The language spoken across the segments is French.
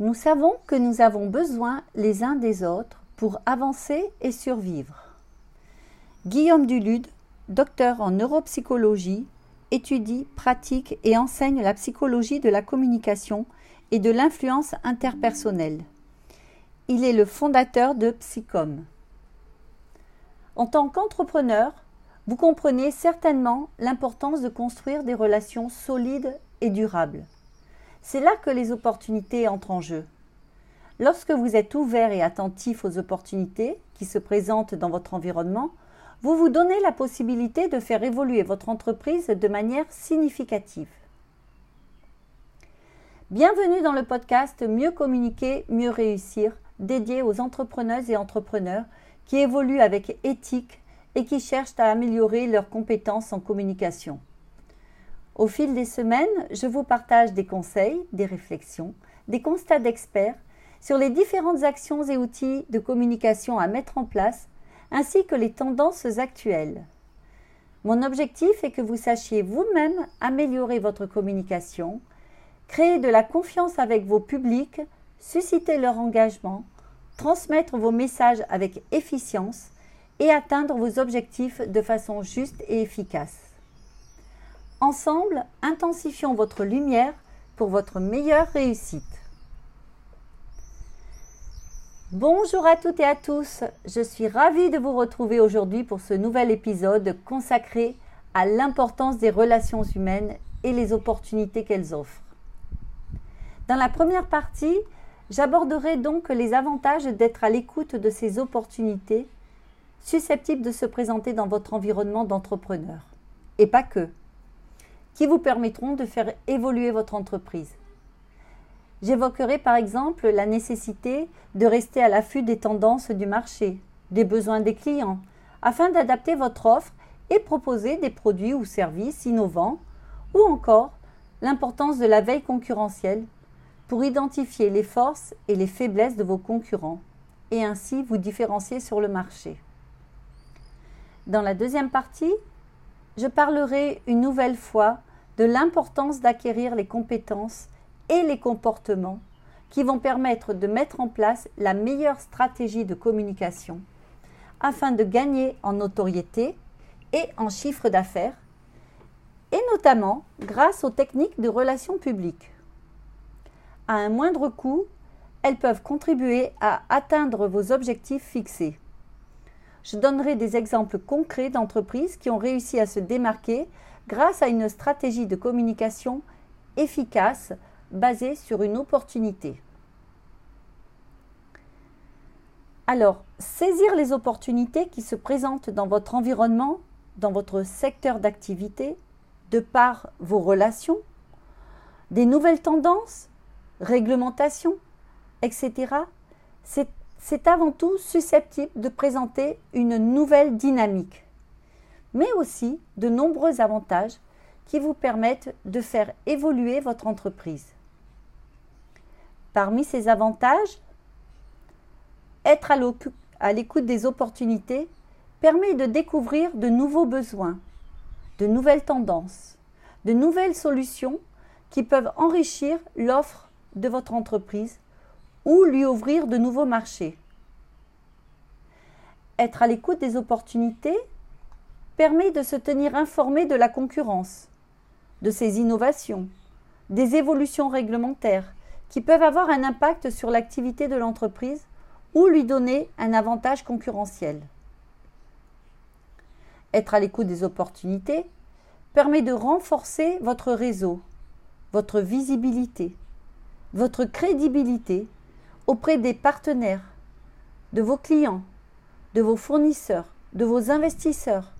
Nous savons que nous avons besoin les uns des autres pour avancer et survivre. Guillaume Dulude, docteur en neuropsychologie, étudie, pratique et enseigne la psychologie de la communication et de l'influence interpersonnelle. Il est le fondateur de Psychom. En tant qu'entrepreneur, vous comprenez certainement l'importance de construire des relations solides et durables. C'est là que les opportunités entrent en jeu. Lorsque vous êtes ouvert et attentif aux opportunités qui se présentent dans votre environnement, vous vous donnez la possibilité de faire évoluer votre entreprise de manière significative. Bienvenue dans le podcast Mieux communiquer, mieux réussir, dédié aux entrepreneuses et entrepreneurs qui évoluent avec éthique et qui cherchent à améliorer leurs compétences en communication. Au fil des semaines, je vous partage des conseils, des réflexions, des constats d'experts sur les différentes actions et outils de communication à mettre en place, ainsi que les tendances actuelles. Mon objectif est que vous sachiez vous-même améliorer votre communication, créer de la confiance avec vos publics, susciter leur engagement, transmettre vos messages avec efficience et atteindre vos objectifs de façon juste et efficace. Ensemble, intensifions votre lumière pour votre meilleure réussite. Bonjour à toutes et à tous, je suis ravie de vous retrouver aujourd'hui pour ce nouvel épisode consacré à l'importance des relations humaines et les opportunités qu'elles offrent. Dans la première partie, j'aborderai donc les avantages d'être à l'écoute de ces opportunités susceptibles de se présenter dans votre environnement d'entrepreneur. Et pas que qui vous permettront de faire évoluer votre entreprise. J'évoquerai par exemple la nécessité de rester à l'affût des tendances du marché, des besoins des clients, afin d'adapter votre offre et proposer des produits ou services innovants, ou encore l'importance de la veille concurrentielle pour identifier les forces et les faiblesses de vos concurrents et ainsi vous différencier sur le marché. Dans la deuxième partie, je parlerai une nouvelle fois de l'importance d'acquérir les compétences et les comportements qui vont permettre de mettre en place la meilleure stratégie de communication afin de gagner en notoriété et en chiffre d'affaires, et notamment grâce aux techniques de relations publiques. À un moindre coût, elles peuvent contribuer à atteindre vos objectifs fixés. Je donnerai des exemples concrets d'entreprises qui ont réussi à se démarquer grâce à une stratégie de communication efficace basée sur une opportunité. Alors, saisir les opportunités qui se présentent dans votre environnement, dans votre secteur d'activité, de par vos relations, des nouvelles tendances, réglementations, etc., c'est avant tout susceptible de présenter une nouvelle dynamique mais aussi de nombreux avantages qui vous permettent de faire évoluer votre entreprise. Parmi ces avantages, être à l'écoute des opportunités permet de découvrir de nouveaux besoins, de nouvelles tendances, de nouvelles solutions qui peuvent enrichir l'offre de votre entreprise ou lui ouvrir de nouveaux marchés. Être à l'écoute des opportunités permet de se tenir informé de la concurrence, de ses innovations, des évolutions réglementaires qui peuvent avoir un impact sur l'activité de l'entreprise ou lui donner un avantage concurrentiel. Être à l'écoute des opportunités permet de renforcer votre réseau, votre visibilité, votre crédibilité auprès des partenaires, de vos clients, de vos fournisseurs, de vos investisseurs,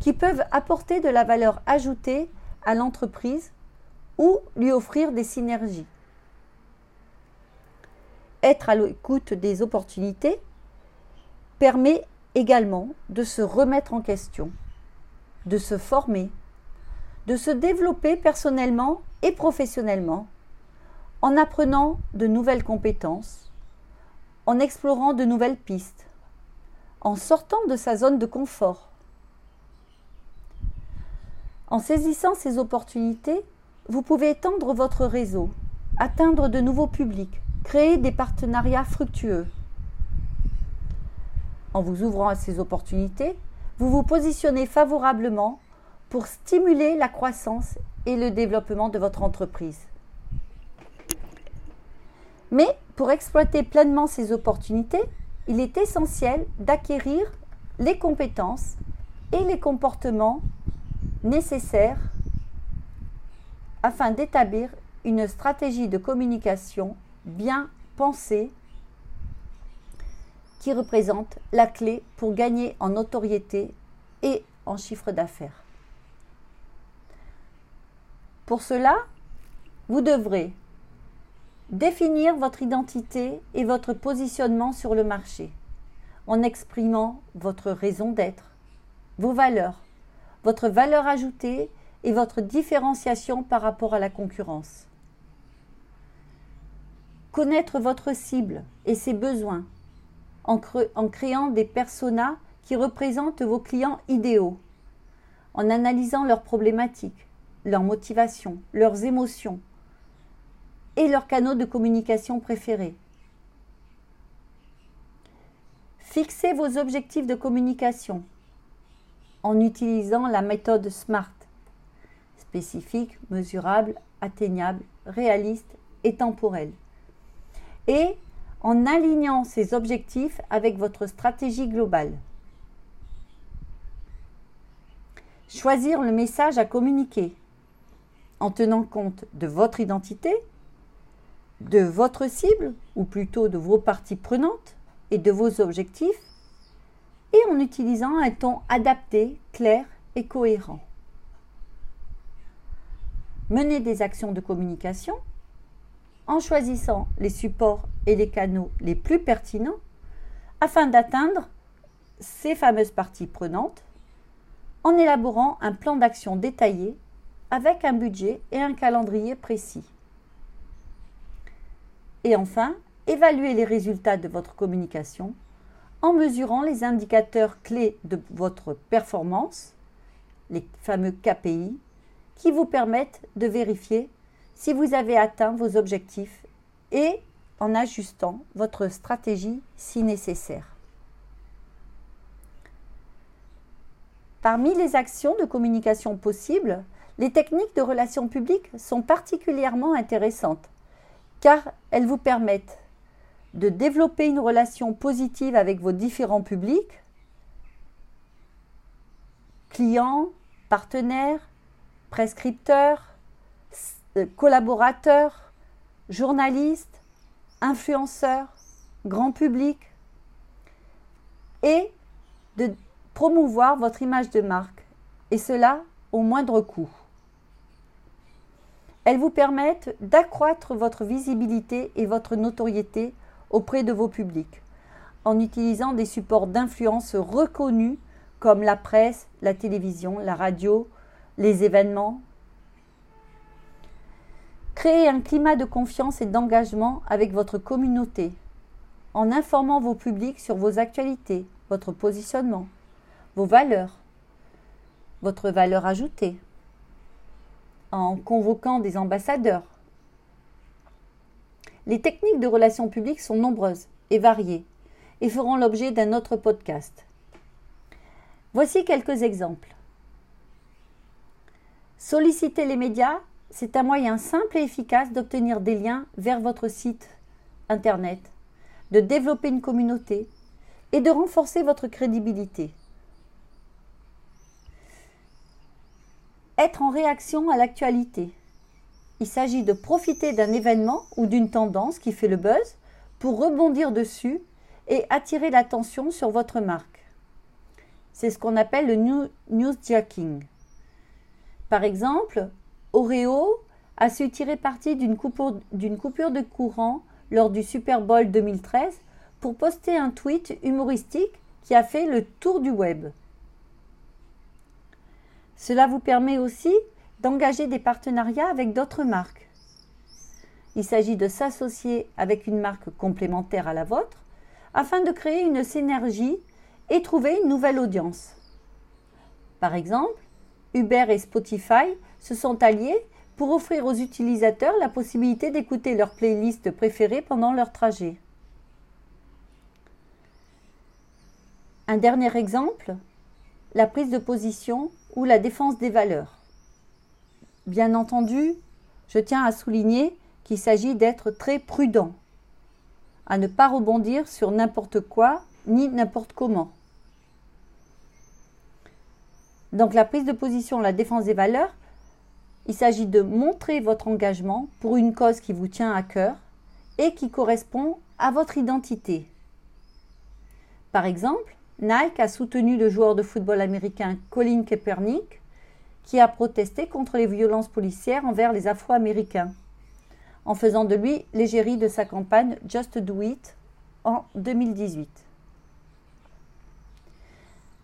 qui peuvent apporter de la valeur ajoutée à l'entreprise ou lui offrir des synergies. Être à l'écoute des opportunités permet également de se remettre en question, de se former, de se développer personnellement et professionnellement en apprenant de nouvelles compétences, en explorant de nouvelles pistes, en sortant de sa zone de confort en saisissant ces opportunités, vous pouvez étendre votre réseau, atteindre de nouveaux publics, Créez des partenariats fructueux. En vous ouvrant à ces opportunités, vous vous positionnez favorablement pour stimuler la croissance et le développement de votre entreprise. Mais pour exploiter pleinement ces opportunités, il est essentiel d'acquérir les compétences et les comportements nécessaires afin d'établir une stratégie de communication bien pensée qui représente la clé pour gagner en notoriété et en chiffre d'affaires. Pour cela, vous devrez définir votre identité et votre positionnement sur le marché en exprimant votre raison d'être, vos valeurs, votre valeur ajoutée et votre différenciation par rapport à la concurrence. Connaître votre cible et ses besoins en, créant des personas qui représentent vos clients idéaux, en analysant leurs problématiques, leurs motivations, leurs émotions et leurs canaux de communication préférés. Fixez vos objectifs de communication en utilisant la méthode SMART spécifique, mesurable, atteignable, réaliste et temporel. Et en alignant ces objectifs avec votre stratégie globale. Choisir le message à communiquer en tenant compte de votre identité, de votre cible, ou plutôt de vos parties prenantes et de vos objectifs, et en utilisant un ton adapté, clair et cohérent. Menez des actions de communication en choisissant les supports et les canaux les plus pertinents afin d'atteindre ces fameuses parties prenantes en élaborant un plan d'action détaillé avec un budget et un calendrier précis. Et enfin, évaluez les résultats de votre communication en mesurant les indicateurs clés de votre performance, les fameux KPI, qui vous permettent de vérifier si vous avez atteint vos objectifs et en ajustant votre stratégie si nécessaire. Parmi les actions de communication possibles, les techniques de relations publiques sont particulièrement intéressantes car elles vous permettent de développer une relation positive avec vos différents publics, clients, partenaires, prescripteurs, euh, collaborateurs, journalistes, influenceurs, grand public, et de promouvoir votre image de marque, et cela au moindre coût. Elles vous permettent d'accroître votre visibilité et votre notoriété auprès de vos publics en utilisant des supports d'influence reconnus comme la presse, la télévision, la radio, les événements. Créez un climat de confiance et d'engagement avec votre communauté en informant vos publics sur vos actualités, votre positionnement, vos valeurs, votre valeur ajoutée en convoquant des ambassadeurs. Les techniques de relations publiques sont nombreuses et variées et feront l'objet d'un autre podcast. Voici quelques exemples. Solliciter les médias, c'est un moyen simple et efficace d'obtenir des liens vers votre site Internet, de développer une communauté et de renforcer votre crédibilité. Être en réaction à l'actualité. Il s'agit de profiter d'un événement ou d'une tendance qui fait le buzz pour rebondir dessus et attirer l'attention sur votre marque. C'est ce qu'on appelle le newsjacking. Par exemple, Oreo a su tirer parti d'une coupure, coupure de courant lors du Super Bowl 2013 pour poster un tweet humoristique qui a fait le tour du web. Cela vous permet aussi d'engager des partenariats avec d'autres marques. Il s'agit de s'associer avec une marque complémentaire à la vôtre afin de créer une synergie et trouver une nouvelle audience. Par exemple, Uber et Spotify se sont alliés pour offrir aux utilisateurs la possibilité d'écouter leur playlist préférée pendant leur trajet. Un dernier exemple, la prise de position ou la défense des valeurs. Bien entendu, je tiens à souligner qu'il s'agit d'être très prudent, à ne pas rebondir sur n'importe quoi ni n'importe comment. Donc la prise de position, la défense des valeurs, il s'agit de montrer votre engagement pour une cause qui vous tient à cœur et qui correspond à votre identité. Par exemple, Nike a soutenu le joueur de football américain Colin Kaepernick, qui a protesté contre les violences policières envers les Afro-Américains, en faisant de lui l'égérie de sa campagne Just Do It en 2018.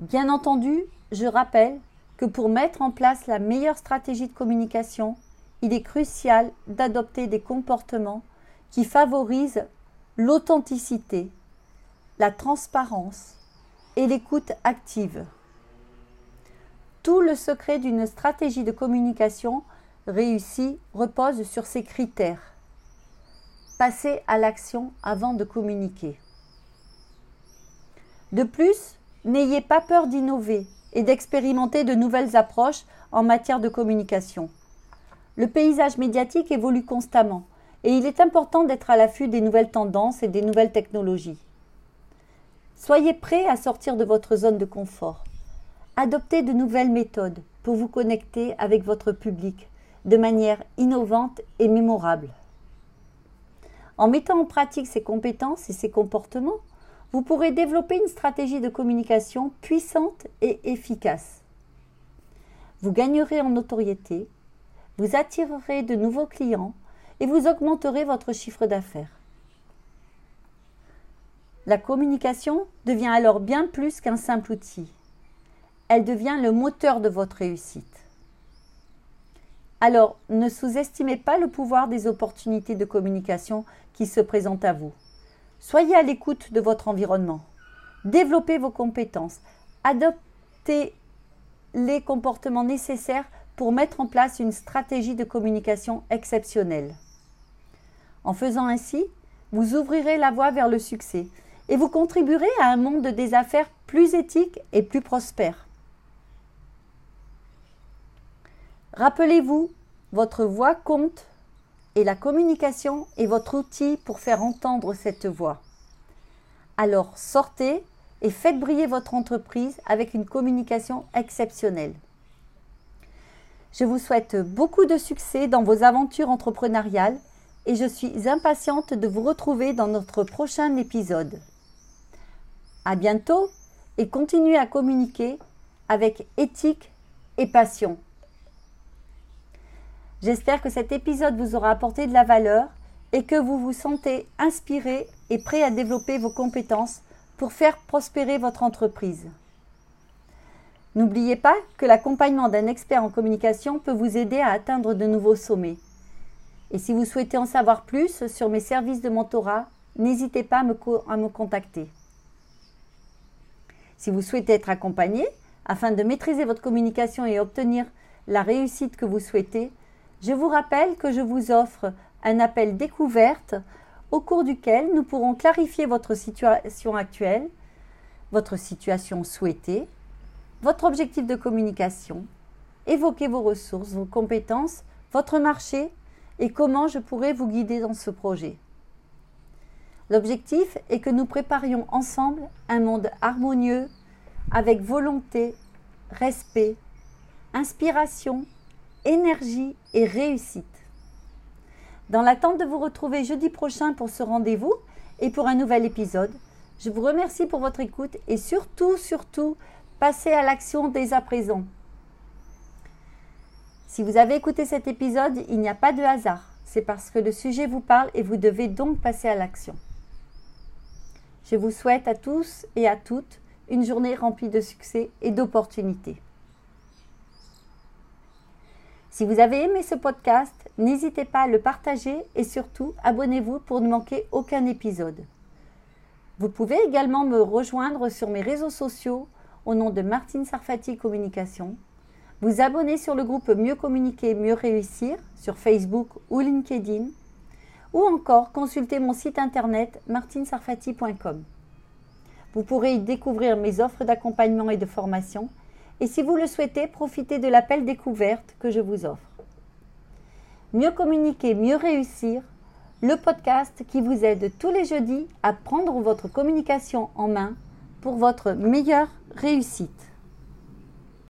Bien entendu, je rappelle que pour mettre en place la meilleure stratégie de communication, il est crucial d'adopter des comportements qui favorisent l'authenticité, la transparence, et l'écoute active. Tout le secret d'une stratégie de communication réussie repose sur ces critères. Passer à l'action avant de communiquer. De plus, n'ayez pas peur d'innover et d'expérimenter de nouvelles approches en matière de communication. Le paysage médiatique évolue constamment et il est important d'être à l'affût des nouvelles tendances et des nouvelles technologies. Soyez prêts à sortir de votre zone de confort. Adoptez de nouvelles méthodes pour vous connecter avec votre public de manière innovante et mémorable. En mettant en pratique ces compétences et ces comportements, vous pourrez développer une stratégie de communication puissante et efficace. Vous gagnerez en notoriété, vous attirerez de nouveaux clients et vous augmenterez votre chiffre d'affaires. La communication devient alors bien plus qu'un simple outil. Elle devient le moteur de votre réussite. Alors, ne sous-estimez pas le pouvoir des opportunités de communication qui se présentent à vous. Soyez à l'écoute de votre environnement. Développez vos compétences. Adoptez les comportements nécessaires pour mettre en place une stratégie de communication exceptionnelle. En faisant ainsi, vous ouvrirez la voie vers le succès et vous contribuerez à un monde des affaires plus éthique et plus prospère. Rappelez-vous, votre voix compte et la communication est votre outil pour faire entendre cette voix. Alors sortez et faites briller votre entreprise avec une communication exceptionnelle. Je vous souhaite beaucoup de succès dans vos aventures entrepreneuriales et je suis impatiente de vous retrouver dans notre prochain épisode. À bientôt et continuez à communiquer avec éthique et passion. J'espère que cet épisode vous aura apporté de la valeur et que vous vous sentez inspiré et prêt à développer vos compétences pour faire prospérer votre entreprise. N'oubliez pas que l'accompagnement d'un expert en communication peut vous aider à atteindre de nouveaux sommets. Et si vous souhaitez en savoir plus sur mes services de mentorat, n'hésitez pas à me, à me contacter. Si vous souhaitez être accompagné, afin de maîtriser votre communication et obtenir la réussite que vous souhaitez, je vous rappelle que je vous offre un appel découverte au cours duquel nous pourrons clarifier votre situation actuelle, votre situation souhaitée, votre objectif de communication, évoquer vos ressources, vos compétences, votre marché et comment je pourrais vous guider dans ce projet. L'objectif est que nous préparions ensemble un monde harmonieux avec volonté, respect, inspiration, énergie et réussite. Dans l'attente de vous retrouver jeudi prochain pour ce rendez-vous et pour un nouvel épisode, je vous remercie pour votre écoute et surtout, surtout, passez à l'action dès à présent. Si vous avez écouté cet épisode, il n'y a pas de hasard. C'est parce que le sujet vous parle et vous devez donc passer à l'action. Je vous souhaite à tous et à toutes une journée remplie de succès et d'opportunités. Si vous avez aimé ce podcast, n'hésitez pas à le partager et surtout abonnez-vous pour ne manquer aucun épisode. Vous pouvez également me rejoindre sur mes réseaux sociaux au nom de Martine Sarfati Communication, vous abonner sur le groupe Mieux communiquer, mieux réussir sur Facebook ou LinkedIn, ou encore consulter mon site internet martinsarfati.com. Vous pourrez y découvrir mes offres d'accompagnement et de formation, et si vous le souhaitez, profitez de l'appel découverte que je vous offre. Mieux communiquer, mieux réussir, le podcast qui vous aide tous les jeudis à prendre votre communication en main pour votre meilleure réussite.